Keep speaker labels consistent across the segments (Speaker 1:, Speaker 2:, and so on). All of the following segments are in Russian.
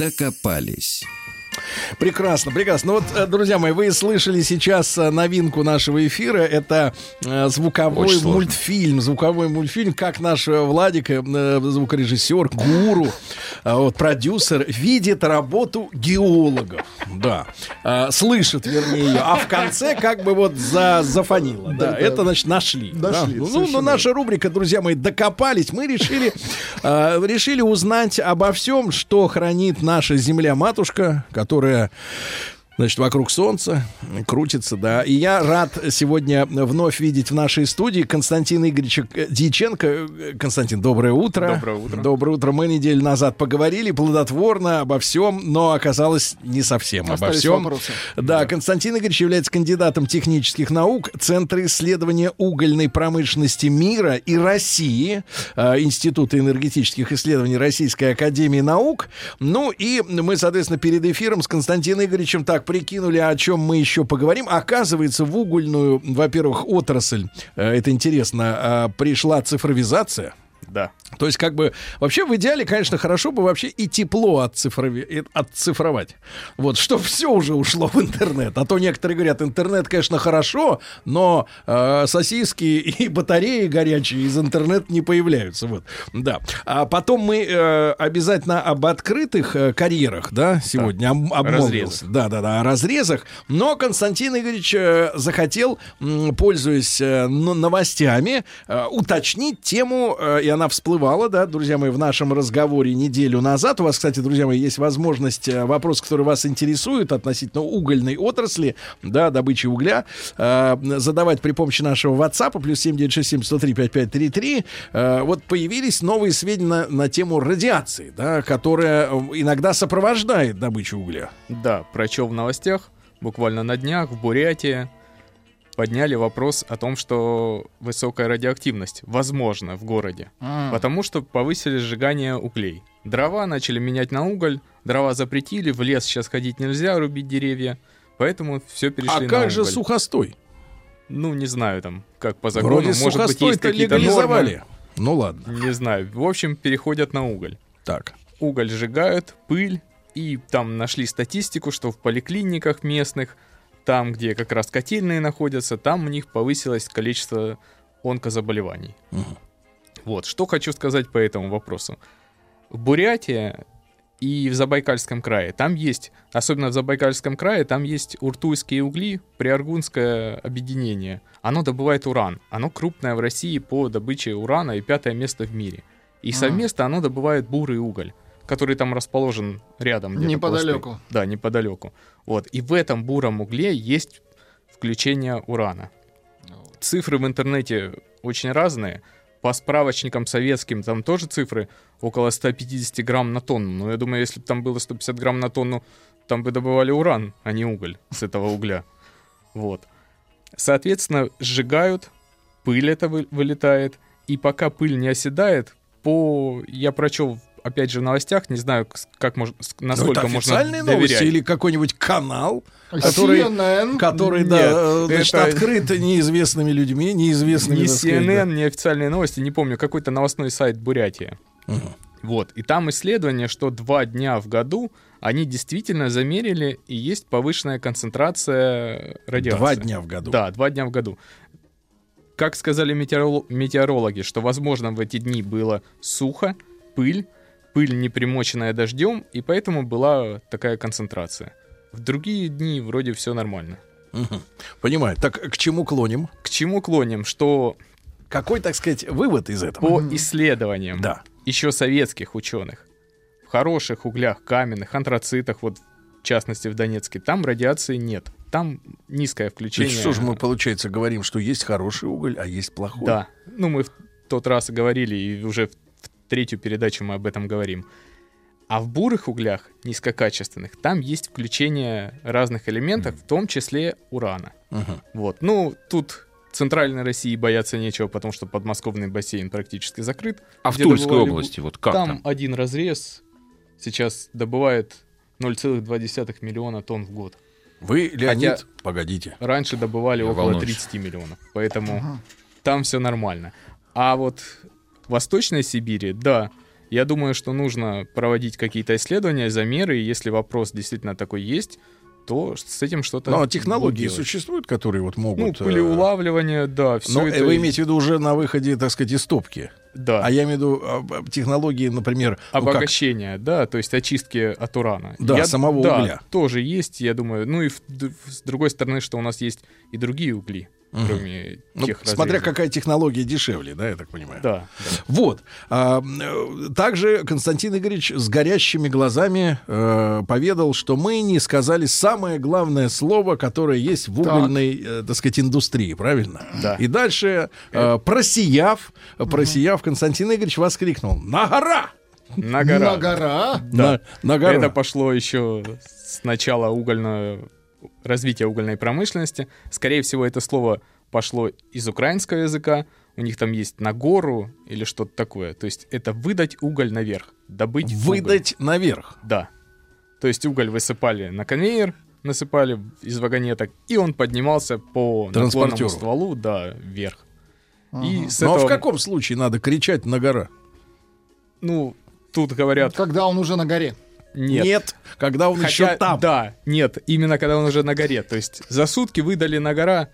Speaker 1: Докопались.
Speaker 2: Прекрасно, прекрасно. Ну вот, э, друзья мои, вы слышали сейчас э, новинку нашего эфира. Это э, звуковой мультфильм. Звуковой мультфильм, как наш Владик, звукорежиссер, гуру, вот, продюсер, видит работу геологов. Да. Слышит, вернее, ее. А в конце как бы вот за, зафонило. Да, да, это, значит, нашли. нашли да? Ну, ну, наша рубрика, друзья мои, докопались. Мы решили, решили узнать обо всем, что хранит наша земля-матушка, которая значит, вокруг Солнца крутится, да. И я рад сегодня вновь видеть в нашей студии Константина Игоревича Дьяченко. Константин, доброе утро.
Speaker 3: Доброе утро.
Speaker 2: Доброе утро. Мы неделю назад поговорили плодотворно обо всем, но оказалось не совсем Остались обо всем. Вопросы. Да, да, Константин Игоревич является кандидатом технических наук Центра исследования угольной промышленности мира и России, э, Института энергетических исследований Российской Академии Наук. Ну и мы, соответственно, перед эфиром с Константином Игоревичем так прикинули, о чем мы еще поговорим. Оказывается, в угольную, во-первых, отрасль, э, это интересно, э, пришла цифровизация.
Speaker 3: Да.
Speaker 2: То есть, как бы, вообще в идеале, конечно, хорошо бы вообще и тепло отцифрови... отцифровать. Вот, что все уже ушло в интернет. А то некоторые говорят, интернет, конечно, хорошо, но э, сосиски и батареи горячие из интернета не появляются. Вот, да. А потом мы э, обязательно об открытых э, карьерах, да, сегодня да. об, обмолвился. Да, да, да, о разрезах. Но Константин Игоревич э, захотел, э, пользуясь э, новостями, э, уточнить тему, э, она всплывала, да, друзья мои, в нашем разговоре неделю назад. У вас, кстати, друзья мои, есть возможность, э, вопрос, который вас интересует относительно угольной отрасли, да, добычи угля, э, задавать при помощи нашего WhatsApp, плюс 7967 103 5533. Э, вот появились новые сведения на, на тему радиации, да, которая э, иногда сопровождает добычу угля.
Speaker 3: Да, прочел в новостях, буквально на днях в Бурятии подняли вопрос о том, что высокая радиоактивность возможна в городе, mm. потому что повысили сжигание углей. Дрова начали менять на уголь, дрова запретили, в лес сейчас ходить нельзя, рубить деревья, поэтому все перешли а на
Speaker 2: как же сухостой?
Speaker 3: Ну, не знаю там, как по закону,
Speaker 2: Вроде может быть, есть какие-то. Нормы. Ну ладно.
Speaker 3: Не знаю. В общем, переходят на уголь.
Speaker 2: Так.
Speaker 3: Уголь сжигают, пыль, и там нашли статистику, что в поликлиниках местных – там, где как раз котельные находятся, там у них повысилось количество онкозаболеваний. Угу. Вот, что хочу сказать по этому вопросу. В Бурятии и в Забайкальском крае, там есть, особенно в Забайкальском крае, там есть уртуйские угли, приаргунское объединение. Оно добывает уран. Оно крупное в России по добыче урана и пятое место в мире. И совместно оно добывает бурый уголь который там расположен рядом.
Speaker 2: Неподалеку.
Speaker 3: После, да, неподалеку. Вот. И в этом буром угле есть включение урана. Цифры в интернете очень разные. По справочникам советским там тоже цифры около 150 грамм на тонну. Но я думаю, если бы там было 150 грамм на тонну, там бы добывали уран, а не уголь с этого угля. Вот. Соответственно, сжигают, пыль это вылетает, и пока пыль не оседает, по... Я прочел опять же, в новостях, не знаю, как мож, насколько
Speaker 2: ну,
Speaker 3: можно
Speaker 2: доверять. новости или какой-нибудь канал, который, CNN? который Нет, да, значит, это... открыт неизвестными людьми, неизвестными...
Speaker 3: Не CNN, не официальные новости, не помню, какой-то новостной сайт Бурятии. Угу. Вот, и там исследование, что два дня в году они действительно замерили, и есть повышенная концентрация радиации.
Speaker 2: Два дня в году?
Speaker 3: Да, два дня в году. Как сказали метеорологи, что, возможно, в эти дни было сухо, пыль, пыль не примоченная дождем, и поэтому была такая концентрация. В другие дни вроде все нормально.
Speaker 2: Угу. Понимаю. Так к чему клоним?
Speaker 3: К чему клоним? Что...
Speaker 2: Какой, так сказать, вывод из этого?
Speaker 3: По исследованиям
Speaker 2: да.
Speaker 3: еще советских ученых, в хороших углях, каменных, антрацитах, вот в частности в Донецке, там радиации нет. Там низкое включение. То есть
Speaker 2: что же мы, получается, говорим, что есть хороший уголь, а есть плохой?
Speaker 3: Да. Ну, мы в тот раз говорили, и уже в третью передачу мы об этом говорим. А в бурых углях, низкокачественных, там есть включение разных элементов, в том числе урана.
Speaker 2: Мгм.
Speaker 3: Вот. Ну, тут Центральной России бояться нечего, потому что подмосковный бассейн практически закрыт.
Speaker 4: А в Тульской области, вот как
Speaker 3: там,
Speaker 4: там?
Speaker 3: один разрез сейчас добывает 0,2 миллиона тонн в год.
Speaker 2: Вы, Леонид,
Speaker 3: Хотя-
Speaker 2: погодите.
Speaker 3: Раньше добывали
Speaker 4: Я
Speaker 3: около
Speaker 4: волнуюсь.
Speaker 3: 30 миллионов, поэтому там все нормально. А вот Восточной Сибири, да, я думаю, что нужно проводить какие-то исследования, замеры, и если вопрос действительно такой есть, то с этим что-то...
Speaker 2: Но
Speaker 3: будут
Speaker 2: технологии
Speaker 3: делать.
Speaker 2: существуют, которые вот
Speaker 3: Ну,
Speaker 2: могут... э,
Speaker 3: пылеулавливание, да, все
Speaker 2: Но
Speaker 3: это...
Speaker 2: вы имеете в виду уже на выходе, так сказать, из топки.
Speaker 3: Да.
Speaker 2: А я имею в виду а, а, технологии, например, ну, как-
Speaker 3: да, то есть очистки от урана.
Speaker 2: Да, самого
Speaker 3: да,
Speaker 2: угля.
Speaker 3: тоже есть, я думаю. Ну и в- с другой стороны, что у нас есть и другие угли,
Speaker 2: Мгм.
Speaker 3: кроме
Speaker 2: ну,
Speaker 3: тех
Speaker 2: смотря
Speaker 3: разрезов.
Speaker 2: какая технология дешевле, да, я так понимаю.
Speaker 3: Да, да.
Speaker 2: Вот. А, э, также Константин Игоревич с горящими глазами э, поведал, что мы не сказали самое главное слово, которое есть в
Speaker 5: Так.
Speaker 2: угольной, э, так сказать, индустрии, правильно?
Speaker 3: Да.
Speaker 2: И дальше, э, просияв, просияв, Константин Игоревич воскликнул «На гора!»
Speaker 3: На гора.
Speaker 5: На гора.
Speaker 3: Да.
Speaker 2: На, на гора.
Speaker 3: Это пошло еще с начала угольного развития угольной промышленности. Скорее всего, это слово пошло из украинского языка. У них там есть на гору или что-то такое. То есть это выдать уголь наверх, добыть уголь.
Speaker 2: Выдать наверх.
Speaker 3: Да. То есть уголь высыпали на конвейер, насыпали из вагонеток, и он поднимался по наклонному стволу, да, вверх. И с
Speaker 2: Ну а
Speaker 3: этого,
Speaker 2: в каком случае надо кричать на гора?
Speaker 3: ну, тут говорят,
Speaker 5: Когда он уже на горе.
Speaker 3: нет.
Speaker 2: Когда он
Speaker 3: Хотя,
Speaker 2: еще там.
Speaker 3: Да, нет, именно когда он уже на горе. То есть за сутки выдали на гора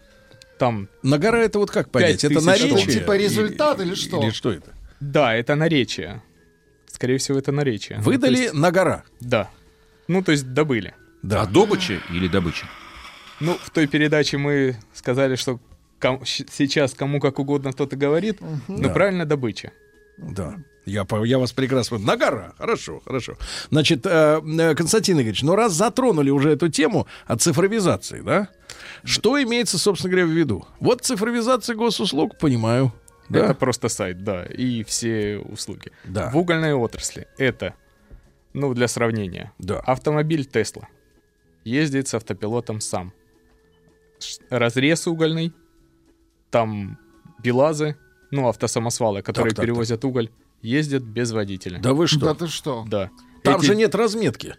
Speaker 3: там,
Speaker 2: На гора это вот как понять? Это наречие?
Speaker 5: Типа результат или что?
Speaker 2: Или что это?
Speaker 3: да, это наречие. Скорее всего, это наречие. Ну,
Speaker 2: Выдали
Speaker 3: есть-
Speaker 2: на гора.
Speaker 3: да. Ну, то есть добыли.
Speaker 2: Да.
Speaker 4: А добыча или добыча?
Speaker 3: Ну, в той передаче мы сказали, что ком- сейчас кому как угодно кто-то говорит, но
Speaker 2: Да.
Speaker 3: правильно добыча.
Speaker 2: Да. Я, я вас прекрасно... На гора. Хорошо, хорошо. Значит, э, э, Константин Игоревич, ну раз затронули уже эту тему о цифровизации, да? Что имеется, собственно говоря, в виду? Вот цифровизация госуслуг, понимаю. Да,
Speaker 3: Это просто сайт, да, и все услуги.
Speaker 2: Да.
Speaker 3: В угольной отрасли это, ну, для сравнения,
Speaker 2: да.
Speaker 3: автомобиль Тесла ездит с автопилотом сам. Разрез угольный, там БелАЗы, ну, автосамосвалы, которые
Speaker 2: так, так.
Speaker 3: перевозят уголь, ездят без водителя.
Speaker 2: Да вы что?
Speaker 5: Да ты что?
Speaker 3: Да.
Speaker 2: Там
Speaker 3: Эти-
Speaker 2: же нет разметки.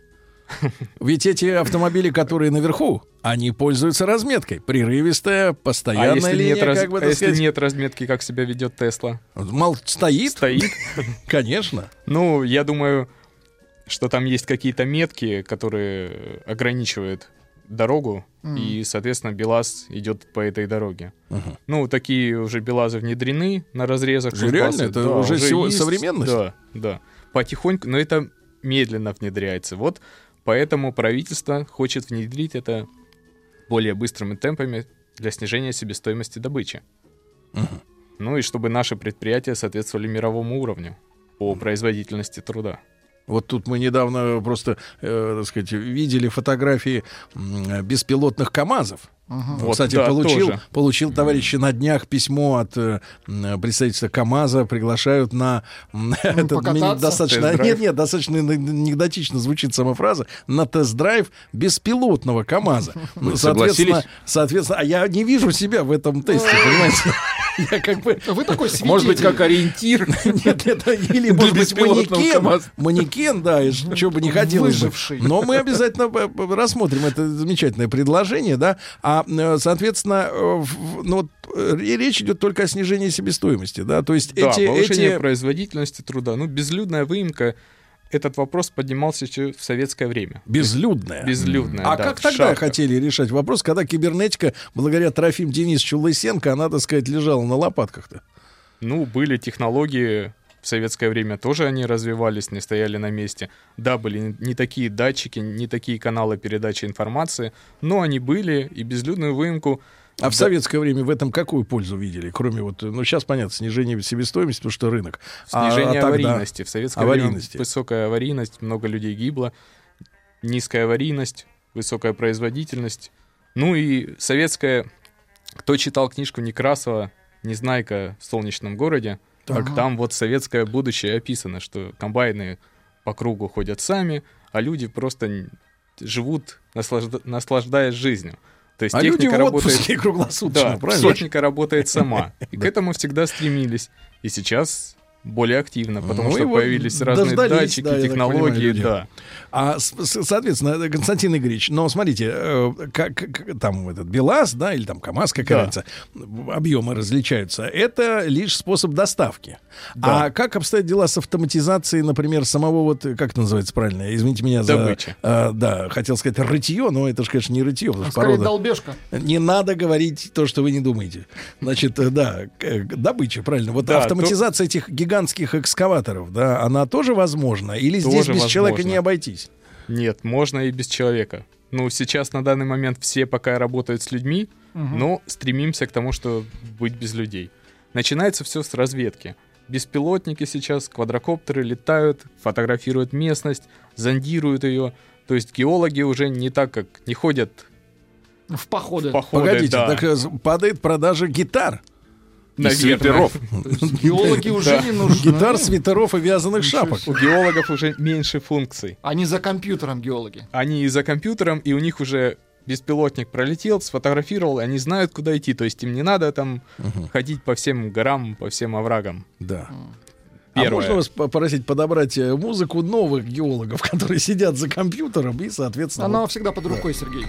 Speaker 2: Ведь эти автомобили, которые наверху, они пользуются разметкой. Прерывистая,
Speaker 3: А
Speaker 2: постоянная
Speaker 3: если,
Speaker 2: линия,
Speaker 3: нет, раз-
Speaker 2: как бы
Speaker 3: а
Speaker 2: так
Speaker 3: если
Speaker 2: сказать.
Speaker 3: нет разметки, как себя ведет Тесла?
Speaker 2: Мол, стоит?
Speaker 3: Стоит.
Speaker 2: Конечно.
Speaker 3: Ну, я думаю, что там есть какие-то метки, которые ограничивают дорогу, и, соответственно, БелАЗ идет по этой дороге.
Speaker 2: Мгм.
Speaker 3: Ну, такие уже БелАЗы внедрены на разрезах.
Speaker 2: Же реально? Это
Speaker 3: Да,
Speaker 2: уже сего-
Speaker 3: есть.
Speaker 2: современность?
Speaker 3: Да, да. Потихоньку, но это медленно внедряется. Вот поэтому правительство хочет внедрить это более быстрыми темпами для снижения себестоимости добычи.
Speaker 2: Мгм.
Speaker 3: Ну и чтобы наши предприятия соответствовали мировому уровню по производительности труда.
Speaker 2: Вот тут мы недавно просто, э, так сказать, видели фотографии беспилотных КАМАЗов.
Speaker 5: Ага.
Speaker 3: Вот,
Speaker 2: Кстати,
Speaker 3: да,
Speaker 2: получил,
Speaker 3: тоже.
Speaker 2: получил, товарищи, на днях письмо от э, представительства КАМАЗа, приглашают на м, этот достаточно, нет, нет, достаточно анекдотично звучит сама фраза, на тест-драйв беспилотного КАМАЗа. Ну, соответственно, соответственно, а я не вижу себя в этом тесте, понимаете? Я как бы
Speaker 5: Вы такой свидетель.
Speaker 4: Может быть, как ориентир?
Speaker 2: нет, это или, может быть, манекен. Манекен, да, что бы не хотелось.
Speaker 5: Выживший.
Speaker 2: Но мы обязательно п- п- рассмотрим это замечательное предложение, да. А, э, соответственно, э, ну, вот, э, речь идет только о снижении себестоимости, да. То есть
Speaker 3: Да,
Speaker 2: эти...
Speaker 3: повышение
Speaker 2: эти...
Speaker 3: производительности труда. Ну, безлюдная выемка, этот вопрос поднимался еще в советское время.
Speaker 2: Безлюдная.
Speaker 3: Безлюдная,
Speaker 2: А
Speaker 3: да,
Speaker 2: как тогда
Speaker 3: шахтах.
Speaker 2: хотели решать вопрос, когда кибернетика, благодаря Трофим Денисовичу Лысенко, она, так сказать, лежала на лопатках-то?
Speaker 3: Ну, были технологии, в советское время тоже они развивались, не стояли на месте. Да, были не- такие датчики, не такие каналы передачи информации, но они были, и безлюдную выемку...
Speaker 2: А в
Speaker 3: Да.
Speaker 2: советское время в этом какую пользу видели? Кроме вот, ну сейчас понятно, снижение себестоимости, потому что рынок. А-
Speaker 3: Снижение
Speaker 2: а тогда?
Speaker 3: аварийности. В советское
Speaker 2: Аварийности.
Speaker 3: время высокая аварийность, много людей гибло, низкая аварийность, высокая производительность. Ну и советская... Кто читал книжку Некрасова «Незнайка в солнечном городе»,
Speaker 2: Так.
Speaker 3: там вот советское будущее описано, что комбайны по кругу ходят сами, а люди просто живут, наслажда- наслаждаясь жизнью. То есть
Speaker 2: А люди
Speaker 3: техника
Speaker 2: в
Speaker 3: работает...
Speaker 2: круглосуточно,
Speaker 3: Да,
Speaker 2: правильно?
Speaker 3: техника работает сама. И к этому всегда стремились. И сейчас более активно, потому
Speaker 2: Ну
Speaker 3: что появились разные датчики,
Speaker 2: да, понимаю,
Speaker 3: технологии,
Speaker 2: люди.
Speaker 3: да.
Speaker 2: А, соответственно, Константин Игоревич, но смотрите, э, как, как- там этот БелАЗ, да, или там КАМАЗ, какая
Speaker 3: Да.
Speaker 2: разница, объемы различаются. Это лишь способ доставки.
Speaker 3: Да.
Speaker 2: А как обстоят дела с автоматизацией, например, самого вот, как это называется правильно? Извините меня за...
Speaker 3: Добычи.
Speaker 2: э, да, хотел сказать рытье, но это же, конечно, не рытье,
Speaker 5: Скорее
Speaker 2: порода...
Speaker 5: долбежка.
Speaker 2: Не надо говорить то, что вы не думаете. Значит, э, да, добыча, правильно. Вот
Speaker 3: Да,
Speaker 2: автоматизация этих гигантских экскаваторов, да, она тоже возможна? Или здесь
Speaker 3: Тоже
Speaker 2: без человека
Speaker 3: возможно.
Speaker 2: не обойтись?
Speaker 3: Нет, можно и без человека. Ну, сейчас на данный момент все пока работают с людьми, но стремимся к тому, что быть без людей. Начинается все с разведки. Беспилотники сейчас, квадрокоптеры летают, фотографируют местность, зондируют ее. То есть геологи уже не так, как не ходят
Speaker 5: В походы.
Speaker 3: в походы,
Speaker 2: Погодите,
Speaker 3: да,
Speaker 2: так э, падает продажа гитар.
Speaker 3: Наверное.
Speaker 4: свитеров.
Speaker 5: Геологи уже не нужны.
Speaker 2: Гитар, свитеров и вязаных шапок.
Speaker 3: У геологов уже меньше функций.
Speaker 5: Они за компьютером геологи.
Speaker 3: Они и за компьютером, и у них уже беспилотник пролетел, сфотографировал, и они знают, куда идти. То есть им не надо там ходить по всем горам, по всем оврагам.
Speaker 2: Да.
Speaker 3: Первое.
Speaker 2: А можно вас попросить подобрать э, музыку новых геологов, которые сидят за компьютером и, соответственно...
Speaker 5: Она всегда под рукой, Сергей.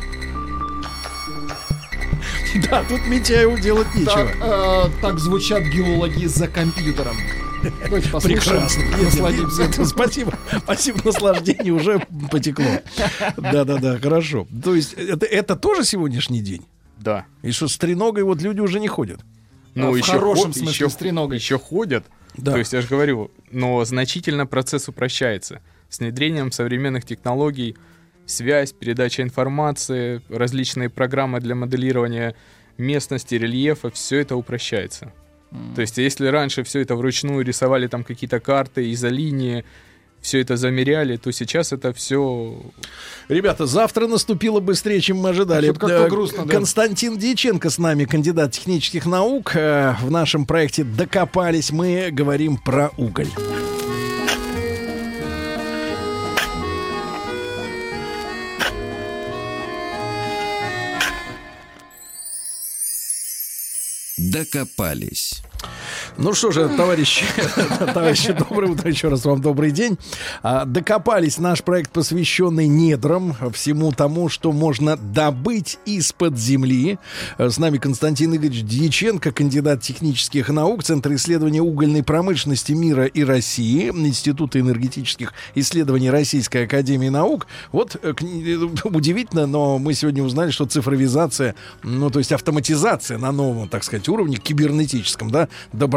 Speaker 2: Да, тут Митяеву делать нечего.
Speaker 5: Так, э, так звучат геологи за компьютером. Давайте послушаем,
Speaker 2: Прекрасно. Нет, нет,
Speaker 5: насладимся.
Speaker 2: нет, спасибо. Спасибо, наслаждение уже потекло. Да-да-да, хорошо. То есть это, это тоже сегодняшний день?
Speaker 3: Да.
Speaker 2: И что с треногой вот люди уже не ходят?
Speaker 3: Ну,
Speaker 5: в
Speaker 3: еще
Speaker 5: хорошем
Speaker 3: хо-
Speaker 5: смысле,
Speaker 3: еще-
Speaker 5: с треногой.
Speaker 3: Еще ходят.
Speaker 2: Да.
Speaker 3: То есть я же говорю, но значительно процесс упрощается. С внедрением современных технологий, связь, передача информации, различные программы для моделирования местности, рельефа, все это упрощается. То есть если раньше все это вручную рисовали там какие-то карты, изолинии, все это замеряли, то сейчас это все
Speaker 2: Ребята, завтра наступило быстрее, чем мы ожидали.
Speaker 5: Что-то как-то
Speaker 2: Э,
Speaker 5: грустно, да.
Speaker 2: Константин Дьяченко с нами, кандидат технических наук. Э, В нашем проекте «Докопались» мы говорим про уголь.
Speaker 1: Докопались.
Speaker 2: Ну что же, товарищи, товарищи, доброе утро, еще раз вам добрый день. А, Докопались наш проект, посвященный недрам, всему тому, что можно добыть из-под земли. Э, С нами Константин Игоревич Дьяченко, кандидат технических наук, Центр исследования угольной промышленности мира и России, Института энергетических исследований Российской Академии Наук. Вот э, э, удивительно, но мы сегодня узнали, что цифровизация, ну то есть автоматизация на новом, так сказать, уровне кибернетическом, да,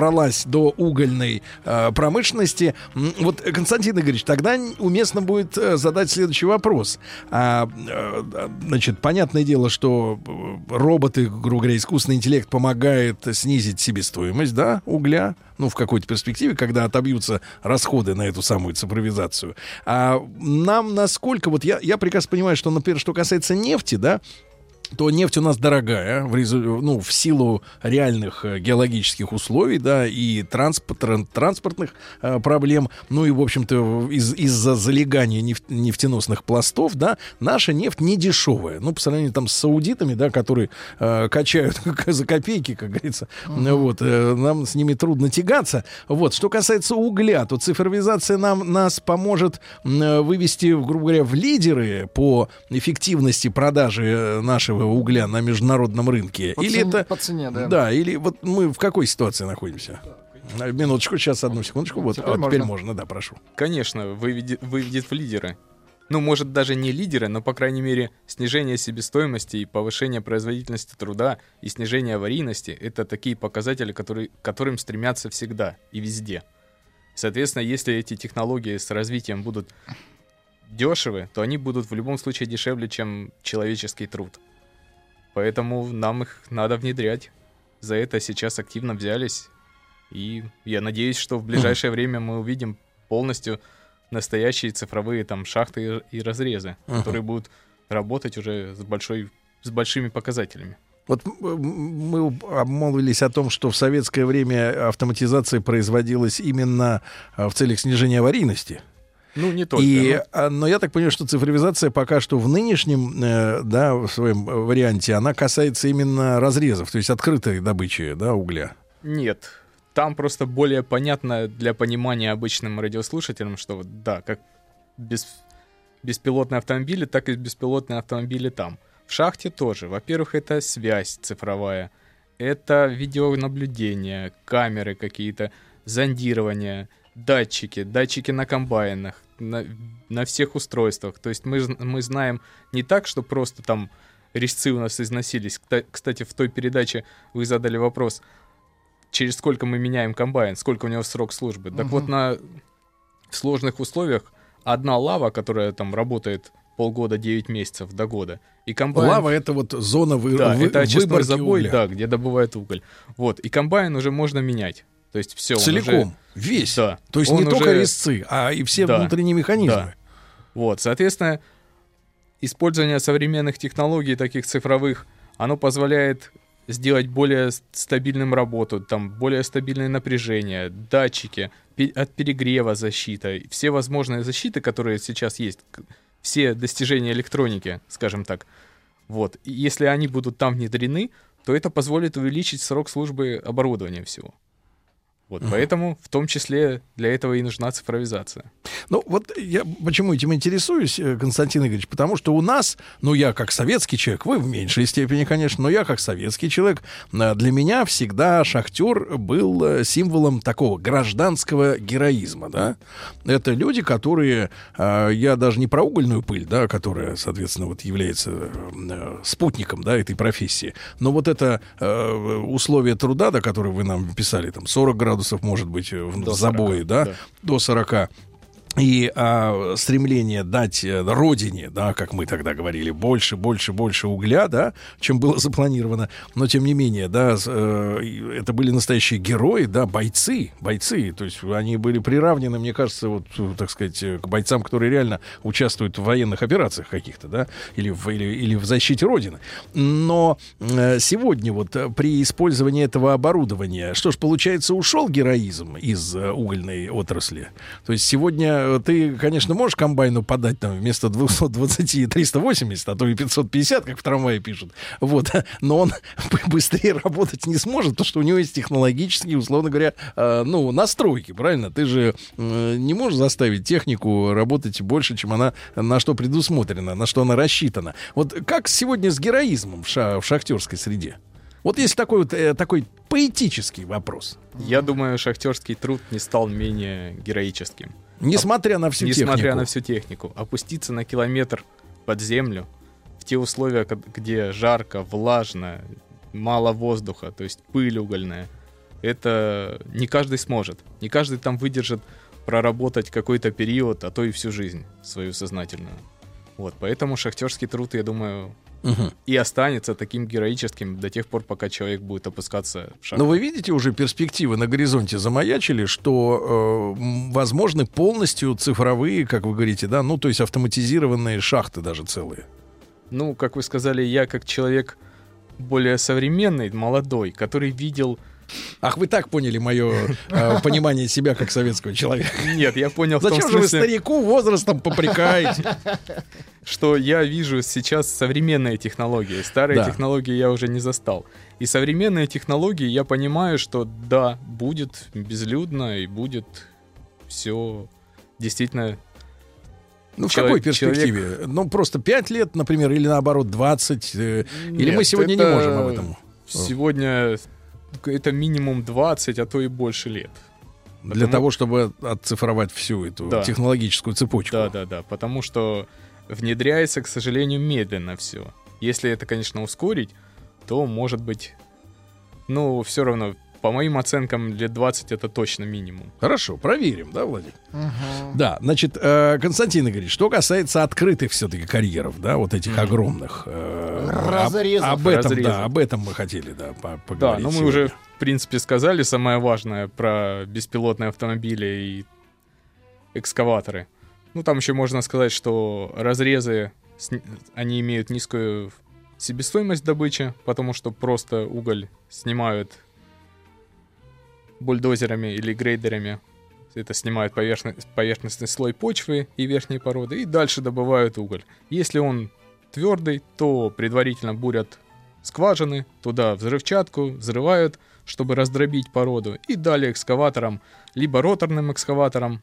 Speaker 2: добралась до угольной э, промышленности. Вот, Константин Игоревич, тогда уместно будет э, задать следующий вопрос. А, э, значит, понятное дело, что э, роботы, грубо говоря, искусственный интеллект помогает снизить себестоимость, да, угля, ну, в какой-то перспективе, когда отобьются расходы на эту самую цифровизацию. А нам насколько, вот я, я прекрасно понимаю, что, например, что касается нефти, да, то нефть у нас дорогая в, ну, в силу реальных э, геологических условий, да, и транспорт, тран- транспортных э, проблем, ну и, в общем-то, из- из-за залегания неф- нефтеносных пластов, да, наша нефть не дешевая. Ну, по сравнению там с саудитами, да, которые э, качают за копейки, как говорится, Ну вот, э, нам с ними трудно тягаться. Вот, что касается угля, то цифровизация нам, нас поможет э, вывести, грубо говоря, в лидеры по эффективности продажи э, нашего угля на международном рынке.
Speaker 5: По
Speaker 2: или
Speaker 5: цене-
Speaker 2: это...
Speaker 5: по цене, да.
Speaker 2: Да, или вот мы в какой ситуации находимся? А, Минуточку, сейчас, одну секундочку. Вот,
Speaker 5: Теперь
Speaker 2: а, теперь
Speaker 5: можно.
Speaker 2: можно, да, прошу.
Speaker 3: конечно, выведет, выведет в лидеры. Ну, может, даже не лидеры, но, по крайней мере, снижение себестоимости и повышение производительности труда и снижение аварийности — это такие показатели, которые, к которым стремятся всегда и везде. Соответственно, если эти технологии с развитием будут дешевы, то они будут в любом случае дешевле, чем человеческий труд. Поэтому нам их надо внедрять. За это сейчас активно взялись. И я надеюсь, что в ближайшее время мы увидим полностью настоящие цифровые там шахты и разрезы,
Speaker 2: Ага.
Speaker 3: которые будут работать уже с большой с большими показателями.
Speaker 2: Вот мы обмолвились о том, что в советское время автоматизация производилась именно а, в целях снижения аварийности.
Speaker 3: Ну, не только.
Speaker 2: И,
Speaker 3: ну,
Speaker 2: а, но я так понимаю, что цифровизация пока что в нынешнем, э, да, в своем э, варианте, она касается именно разрезов, то есть открытой добычи, да, угля.
Speaker 3: Нет. Там просто более понятно для понимания обычным радиослушателям, что вот, да, как без, беспилотные автомобили, так и беспилотные автомобили там. В шахте тоже. Во-первых, это связь цифровая, это видеонаблюдение, камеры какие-то, зондирование, датчики, датчики на комбайнах, на, на всех устройствах. То есть мы, мы знаем не так, что просто там резцы у нас износились. Кстати, в той передаче вы задали вопрос, через сколько мы меняем комбайн, сколько у него срок службы. Так вот, на сложных условиях одна лава, которая там работает полгода, 9 месяцев до года, и комбайн...
Speaker 2: Лава — это вот зона вы,
Speaker 3: Да,
Speaker 2: вы-
Speaker 3: это очистной забой,
Speaker 2: угля.
Speaker 3: да, где добывают уголь. Вот, и комбайн уже можно менять. То есть все.
Speaker 2: Целиком, весь.
Speaker 3: Да.
Speaker 2: То есть
Speaker 3: Он
Speaker 2: не только
Speaker 3: уже-
Speaker 2: резцы, а и все
Speaker 3: Да.
Speaker 2: внутренние механизмы.
Speaker 3: Да. Вот, соответственно, использование современных технологий, таких цифровых, оно позволяет сделать более стабильным работу, там более стабильное напряжение, датчики, от перегрева защита, все возможные защиты, которые сейчас есть, все достижения электроники, скажем так. Вот, и если они будут там внедрены, то это позволит увеличить срок службы оборудования всего. Вот, поэтому в том числе для этого и нужна цифровизация.
Speaker 2: Ну, вот я почему этим интересуюсь, э, Константин Игоревич, потому что у нас, ну, я как советский человек, вы в меньшей степени, конечно, но я как советский человек, э, для меня всегда шахтер был э, символом такого гражданского героизма, да. Это люди, которые, я даже не про угольную пыль, да, которая, соответственно, вот является спутником, да, этой профессии, но вот это условие труда, да, которое вы нам писали, там, 40 градусов, может быть, э, в
Speaker 3: До
Speaker 2: в забое,
Speaker 3: 40,
Speaker 2: да,
Speaker 3: да.
Speaker 2: до 40 и а, стремление дать э, родине, да, как мы тогда говорили, больше, больше, больше угля, да, чем было запланировано, но тем не менее, да, э, это были настоящие герои, да, бойцы, бойцы, то есть они были приравнены, мне кажется, вот, так сказать, к бойцам, которые реально участвуют в военных операциях каких-то, да, или в, или, или в защите родины. Но э, сегодня вот при использовании этого оборудования, что ж, получается, ушел героизм из угольной отрасли. То есть сегодня э, ты, конечно, можешь комбайну подать там вместо 220 и 380, а то и 550, как в трамвае пишут. Вот. Но он быстрее работать не сможет, потому что у него есть технологические, условно говоря, э, ну, настройки, правильно? Ты же не можешь заставить технику работать больше, чем она на что предусмотрена, на что она рассчитана. Вот как сегодня с героизмом в, ша- в шахтерской среде? Вот есть такой вот э, такой поэтический вопрос.
Speaker 3: Я думаю, шахтерский труд не стал менее героическим.
Speaker 2: Несмотря на всю
Speaker 3: Несмотря
Speaker 2: технику.
Speaker 3: на всю технику. Опуститься на километр под землю в те условия, где жарко, влажно, мало воздуха, то есть пыль угольная, это не каждый сможет. Не каждый там выдержит проработать какой-то период, а то и всю жизнь свою сознательную. Вот, поэтому шахтерский труд, я думаю,
Speaker 2: Мгм.
Speaker 3: и останется таким героическим до тех пор, пока человек будет опускаться в шахту.
Speaker 2: Но вы видите уже перспективы на горизонте замаячили, что э, возможны полностью цифровые, как вы говорите, да, ну то есть автоматизированные шахты даже целые.
Speaker 3: Ну, как вы сказали, я как человек более современный, молодой, который видел...
Speaker 2: Ах, вы так поняли мое э, понимание себя как советского человека.
Speaker 3: Нет, я понял
Speaker 2: Зачем же вы старику возрастом попрекаете?
Speaker 3: что я вижу сейчас современные технологии. Старые
Speaker 2: Да.
Speaker 3: технологии я уже не застал. И современные технологии я понимаю, что да, будет безлюдно и будет все действительно
Speaker 2: Ну, в
Speaker 3: Человек-
Speaker 2: какой перспективе? Ну, просто 5 лет, например, или наоборот 20? э, Или мы
Speaker 3: Нет,
Speaker 2: сегодня не
Speaker 3: это
Speaker 2: можем об этом?
Speaker 3: Сегодня это минимум 20, а то и больше лет.
Speaker 2: Для
Speaker 3: Потому-
Speaker 2: того, чтобы отцифровать всю эту
Speaker 3: Да.
Speaker 2: технологическую цепочку.
Speaker 3: Да, да, да. Потому что внедряется, к сожалению, медленно все. Если это, конечно, ускорить, то может быть. Ну, все равно, по моим оценкам, лет 20 это точно минимум.
Speaker 2: Хорошо, проверим, да, Владик? Да, значит, э, Константин Игоревич, что касается открытых все-таки карьеров, да, вот этих огромных. э,
Speaker 5: Разрезов.
Speaker 2: Об, об этом,
Speaker 3: Разрезов.
Speaker 2: да, об этом мы хотели, да, по-
Speaker 3: Да,
Speaker 2: поговорить.
Speaker 3: но мы
Speaker 2: сегодня.
Speaker 3: уже, в принципе, сказали самое важное про беспилотные автомобили и экскаваторы. Ну, там еще можно сказать, что разрезы, они имеют низкую себестоимость добычи, потому что просто уголь снимают бульдозерами или грейдерами Это снимают поверхно- поверхностный слой почвы и верхней породы, и дальше добывают уголь. Если он твердый, то предварительно бурят скважины, туда взрывчатку, взрывают, чтобы раздробить породу, и далее экскаватором, либо роторным экскаватором,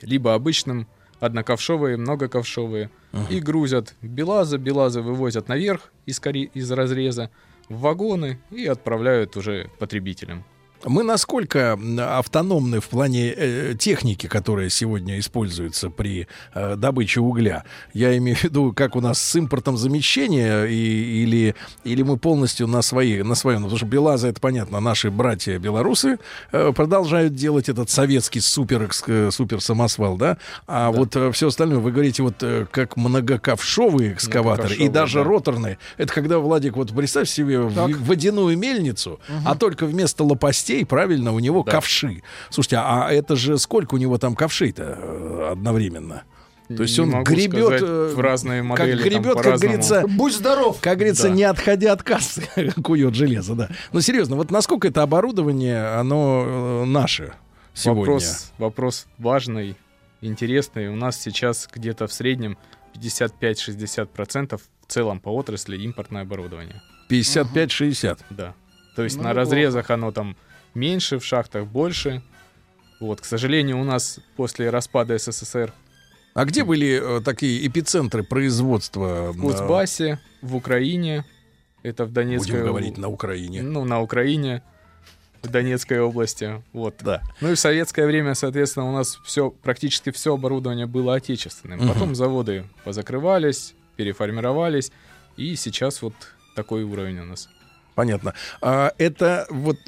Speaker 3: либо обычным, одноковшовые, многоковшовые, и грузят белазы, белазы вывозят наверх из, кори- из разреза, в вагоны и отправляют уже потребителям.
Speaker 2: Мы насколько автономны в плане э, техники, которая сегодня используется при э, добыче угля? Я имею в виду, как у нас с импортом замещения и, или, или мы полностью на, свои, на своем. Потому что Белаза, это понятно, наши братья белорусы э, продолжают делать этот советский супер, э, супер самосвал, да? А вот все остальное, вы говорите, вот э, как многоковшовые экскаваторы и даже
Speaker 3: да.
Speaker 2: роторные. Это когда, Владик, вот представь себе
Speaker 5: Так.
Speaker 2: водяную мельницу, а только вместо лопастей, правильно, у него
Speaker 3: Да.
Speaker 2: ковши. Слушайте, а это же сколько у него там ковшей-то э, одновременно? То есть
Speaker 3: Не
Speaker 2: он
Speaker 3: могу
Speaker 2: гребет,
Speaker 3: сказать,
Speaker 2: э,
Speaker 3: в разные
Speaker 2: как
Speaker 3: модели. там
Speaker 2: гребет, как
Speaker 3: по-разному.
Speaker 2: говорится,
Speaker 5: Будь здоров.
Speaker 2: как говорится,
Speaker 3: Да.
Speaker 2: не отходя от кассы, кует железо, да. Но серьезно, вот насколько это оборудование, оно э, наше сегодня?
Speaker 3: Вопрос, вопрос важный, интересный. У нас сейчас где-то в среднем 55-60% в целом по отрасли импортное оборудование.
Speaker 2: 55-60.
Speaker 3: Да. То есть
Speaker 5: Ну,
Speaker 3: на разрезах оно там меньше, в шахтах больше. Вот, к сожалению, у нас после распада СССР
Speaker 2: А где были э, такие эпицентры производства?
Speaker 3: в Кузбассе, в Украине, это в Донецкой
Speaker 2: Будем говорить на Украине.
Speaker 3: Ну, на Украине, в Донецкой области. Вот.
Speaker 2: Да.
Speaker 3: Ну и в советское время, соответственно, у нас все, практически все оборудование было отечественным.
Speaker 2: Мгм.
Speaker 3: Потом заводы позакрывались, переформировались, и сейчас вот такой уровень у нас.
Speaker 2: Понятно. А это вот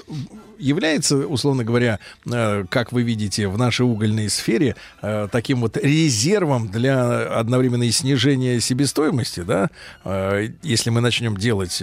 Speaker 2: является, условно говоря, э, как вы видите, в нашей угольной сфере э, таким вот резервом для одновременно и снижения себестоимости, да? Э, Если мы начнем делать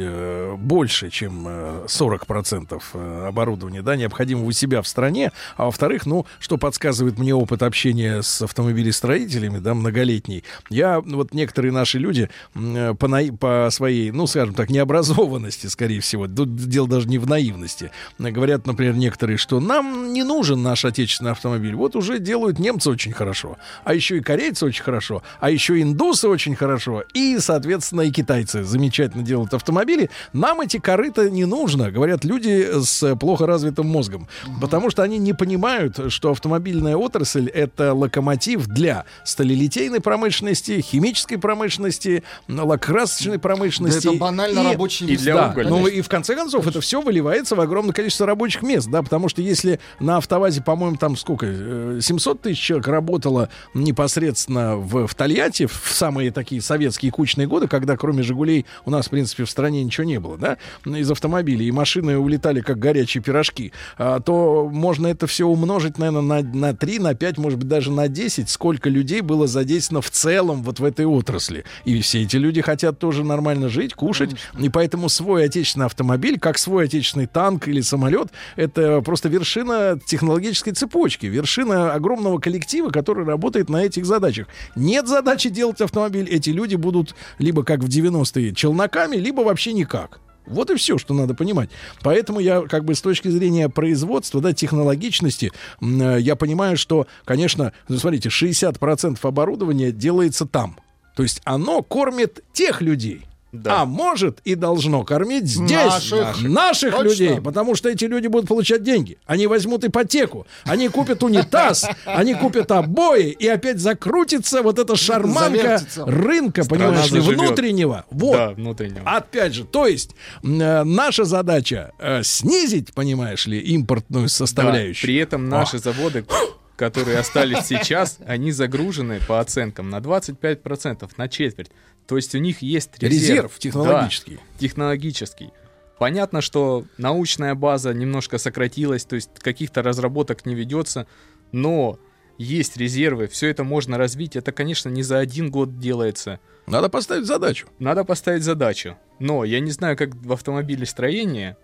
Speaker 2: больше, чем э, 40% э, оборудования, да, необходимого у себя в стране, а во-вторых, ну, что подсказывает мне опыт общения с автомобилестроителями, да, многолетний, я, вот некоторые наши люди по, по своей, ну, скажем так, необразованности, скорее всего, тут дело даже не в наивности, говорят, например, некоторые, что нам не нужен наш отечественный автомобиль, вот уже делают немцы очень хорошо, а еще и корейцы очень хорошо, а еще и индусы очень хорошо, и, соответственно, и китайцы замечательно делают автомобили, нам эти корыта не нужно, говорят люди с плохо развитым мозгом, потому что они не понимают, что автомобильная отрасль — это локомотив для сталелитейной промышленности, химической промышленности, лакрасочной
Speaker 5: Да
Speaker 2: промышленности.
Speaker 5: это банально
Speaker 2: и-
Speaker 5: рабочие
Speaker 3: и
Speaker 5: места.
Speaker 3: для
Speaker 2: да,
Speaker 3: угольной.
Speaker 2: ну и в конце концов это все выливается в огромное количество рабочих мест, да, потому что если на автовазе, по-моему, там сколько, э, 700 тысяч человек работало непосредственно в, в Тольятти в самые такие советские кучные годы, когда кроме «Жигулей» у нас, в принципе, в стране ничего не было, да, из автомобилей, и машины улетали как горячие пирожки, а, то можно это все умножить, наверное, на, на 3, на 5, может быть, даже на 10, сколько людей было задействовано в целом вот в этой отрасли. И все эти люди хотят тоже нормально жить, кушать, и поэтому свой отечественный автомобиль, как свой отечественный танк или самолет, это просто вершина технологической цепочки, вершина огромного коллектива, который работает на этих задачах. Нет задачи делать автомобиль, эти люди будут либо как в 90-е челноками, либо вообще никак. Вот и все, что надо понимать. Поэтому я как бы с точки зрения производства, да, технологичности, э, я понимаю, что, конечно, ну, смотрите, 60% оборудования делается там. То есть оно кормит тех людей.
Speaker 3: Да.
Speaker 2: А может и должно кормить здесь
Speaker 5: Наших.
Speaker 2: наших
Speaker 5: Точно.
Speaker 2: людей, потому что эти люди будут получать деньги. Они возьмут ипотеку, они купят унитаз, они купят обои, и опять закрутится вот эта шарманка
Speaker 5: Завертится.
Speaker 2: рынка, понимаешь
Speaker 3: заживет.
Speaker 2: внутреннего. Вот.
Speaker 3: Да, внутреннего.
Speaker 2: Опять же, то есть э, наша задача э, снизить, понимаешь ли, импортную
Speaker 3: Да,
Speaker 2: составляющую.
Speaker 3: при этом наши заводы, которые остались сейчас, они загружены по оценкам на 25%, на четверть. То есть у них есть резерв.
Speaker 2: Резерв технологический.
Speaker 3: Да, технологический. Понятно, что научная база немножко сократилась, то есть каких-то разработок не ведется, но есть резервы, все это можно развить. Это, конечно, не за один год делается.
Speaker 2: Надо поставить задачу.
Speaker 3: Надо поставить задачу. Но я не знаю, как в автомобилестроении.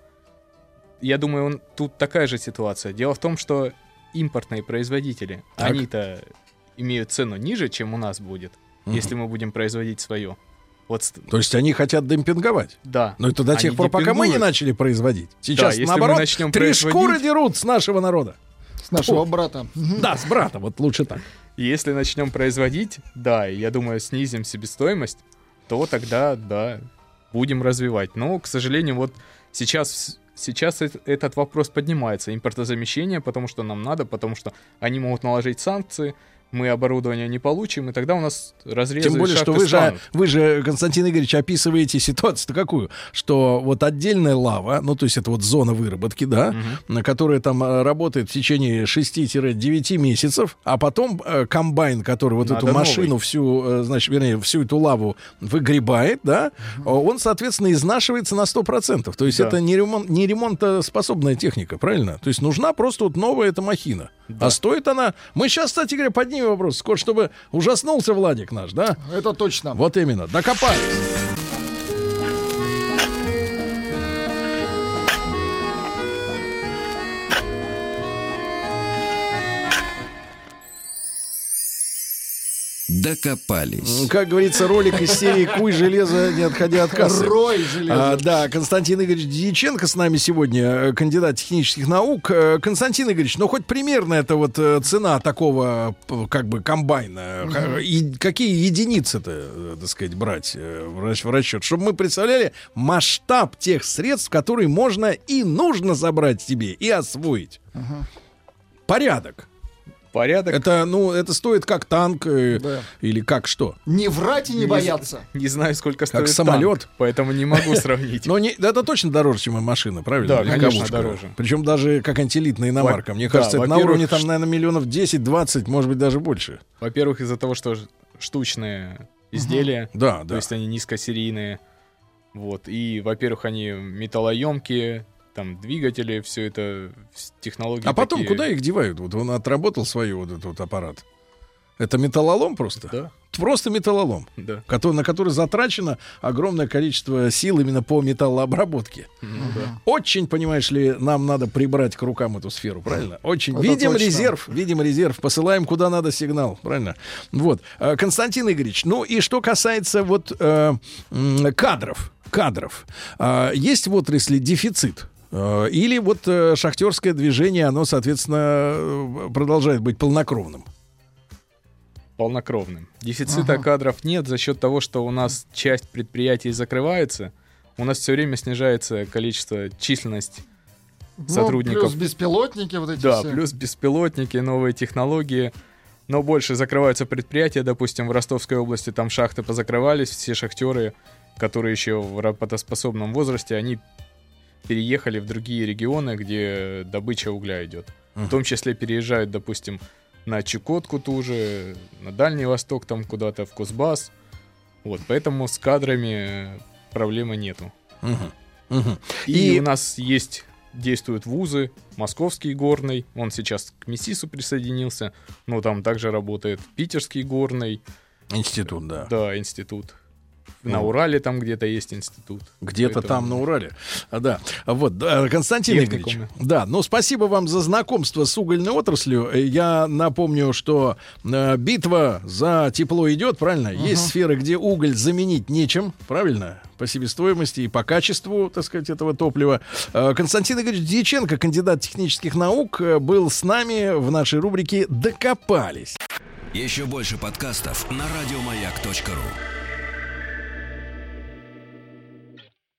Speaker 3: Я думаю, он, тут такая же ситуация. Дело в том, что импортные производители,
Speaker 2: Так.
Speaker 3: они-то имеют цену ниже, чем у нас будет,
Speaker 2: Мгм.
Speaker 3: если мы будем производить свое. Вот,
Speaker 2: То есть они хотят демпинговать.
Speaker 3: да.
Speaker 2: Но это до
Speaker 3: Они
Speaker 2: тех пор, пока мы не
Speaker 3: демпингуют.
Speaker 2: начали производить. Сейчас,
Speaker 3: если мы
Speaker 2: наоборот,
Speaker 3: начнем
Speaker 2: три
Speaker 3: производить-
Speaker 2: шкуры дерут с нашего народа.
Speaker 5: С нашего брата.
Speaker 2: Да, с брата, вот лучше так.
Speaker 3: Если начнем производить, да, и я думаю, снизим себестоимость, то тогда, да, будем развивать. Но, к сожалению, вот сейчас, сейчас эт- этот вопрос поднимается. Импортозамещение, потому что нам надо, потому что они могут наложить санкции, мы оборудование не получим, и тогда у нас разрезы
Speaker 2: Тем более, что вы же, вы же, Константин Игоревич, описываете ситуацию-то какую? Что вот отдельная лава, ну, то есть это вот зона выработки, да, на которая там э, работает в течение 6-9 месяцев, а потом э, комбайн, который вот
Speaker 3: Надо
Speaker 2: эту машину всю, э, значит, вернее, всю эту лаву выгребает, да, э, он, соответственно, изнашивается на 100%. То есть
Speaker 3: Да.
Speaker 2: это не, ремонт, не ремонтоспособная техника, правильно? То есть нужна просто вот новая эта махина. А стоит она... Мы сейчас, кстати говоря, поднимем вопрос, скоро, чтобы ужаснулся Владик наш, да?
Speaker 5: Это точно.
Speaker 2: Вот именно, докопались.
Speaker 1: Докопались.
Speaker 2: Как говорится, ролик из серии «Куй железо, не отходя от кассы».
Speaker 5: Рой железо.
Speaker 2: А, да, Константин Игоревич Дьяченко с нами сегодня, э, кандидат технических наук. Э, Константин Игоревич, ну хоть примерно это вот э, цена такого как бы комбайна, Ха- и какие единицы-то, так сказать, брать в рас- в расчет, чтобы мы представляли масштаб тех средств, которые можно и нужно забрать себе и освоить. Порядок.
Speaker 3: Порядок,
Speaker 2: Это, ну, это стоит как танк э,
Speaker 5: Да.
Speaker 2: или как что?
Speaker 5: Не врать и не бояться.
Speaker 3: не знаю, сколько стоит
Speaker 2: самолет.
Speaker 3: танк, поэтому не могу сравнить.
Speaker 2: Но не, это точно дороже, чем и машина, правильно?
Speaker 3: Да, конечно, дороже.
Speaker 2: Причем даже как антилитная иномарка. Мне
Speaker 3: да,
Speaker 2: кажется, это на уровне там, наверное, миллионов 10-20, может быть, даже больше.
Speaker 3: Во-первых, из-за того, что штучные изделия,
Speaker 2: Да,
Speaker 3: то
Speaker 2: да.
Speaker 3: есть они низкосерийные. Вот. И, во-первых, они металлоемкие, там двигатели, все это технологии.
Speaker 2: А потом
Speaker 3: такие.
Speaker 2: куда их девают? Вот он отработал свой вот этот вот аппарат. Это металлолом просто?
Speaker 3: Да,
Speaker 2: Просто металлолом,
Speaker 3: да.
Speaker 2: кото- на который затрачено огромное количество сил именно по металлообработке.
Speaker 3: Ну да.
Speaker 2: Очень, понимаешь ли, нам надо прибрать к рукам эту сферу, правильно? Очень.
Speaker 5: Это
Speaker 2: видим
Speaker 5: точно.
Speaker 2: резерв, видим резерв, посылаем куда надо сигнал, правильно? Вот. Э, Константин Игоревич, ну и что касается вот э, кадров, кадров, А, есть в отрасли дефицит? Э, Или вот э, шахтерское движение, оно, соответственно, э, продолжает быть полнокровным?
Speaker 3: полнокровным. Дефицита
Speaker 5: Ага.
Speaker 3: кадров нет за счет того, что у нас часть предприятий закрывается. У нас все время снижается количество, численность
Speaker 5: Ну,
Speaker 3: сотрудников.
Speaker 5: плюс беспилотники вот эти
Speaker 3: Да,
Speaker 5: все.
Speaker 3: плюс беспилотники, новые технологии. Но больше закрываются предприятия, допустим, в Ростовской области там шахты позакрывались, все шахтеры, которые еще в работоспособном возрасте, они переехали в другие регионы, где добыча угля идет. В том числе переезжают, допустим, на Чукотку ту же, на Дальний Восток там куда-то, в Кузбасс. Вот, поэтому с кадрами проблемы нету.
Speaker 2: Мгм. Мгм.
Speaker 3: И,
Speaker 2: И-
Speaker 3: у нас есть, действуют вузы, Московский горный, он сейчас к МИСИСу присоединился, но там также работает Питерский горный,
Speaker 2: Институт, да.
Speaker 3: да, институт. На. Урале там где-то есть институт.
Speaker 2: Где-то
Speaker 3: Поэтому-
Speaker 2: там на Урале. А, да. Вот, да, Константин
Speaker 3: Техникумы.
Speaker 2: Игоревич. Да, ну спасибо вам за знакомство с угольной отраслью. Э, Я напомню, что э, битва за тепло идет, правильно? Есть сферы, где уголь заменить нечем, правильно? По себестоимости и по качеству, так сказать, этого топлива. Э, Константин Игоревич Дьяченко, кандидат технических наук, был с нами в нашей рубрике «Докопались».
Speaker 1: Еще больше подкастов на радиомаяк.ру.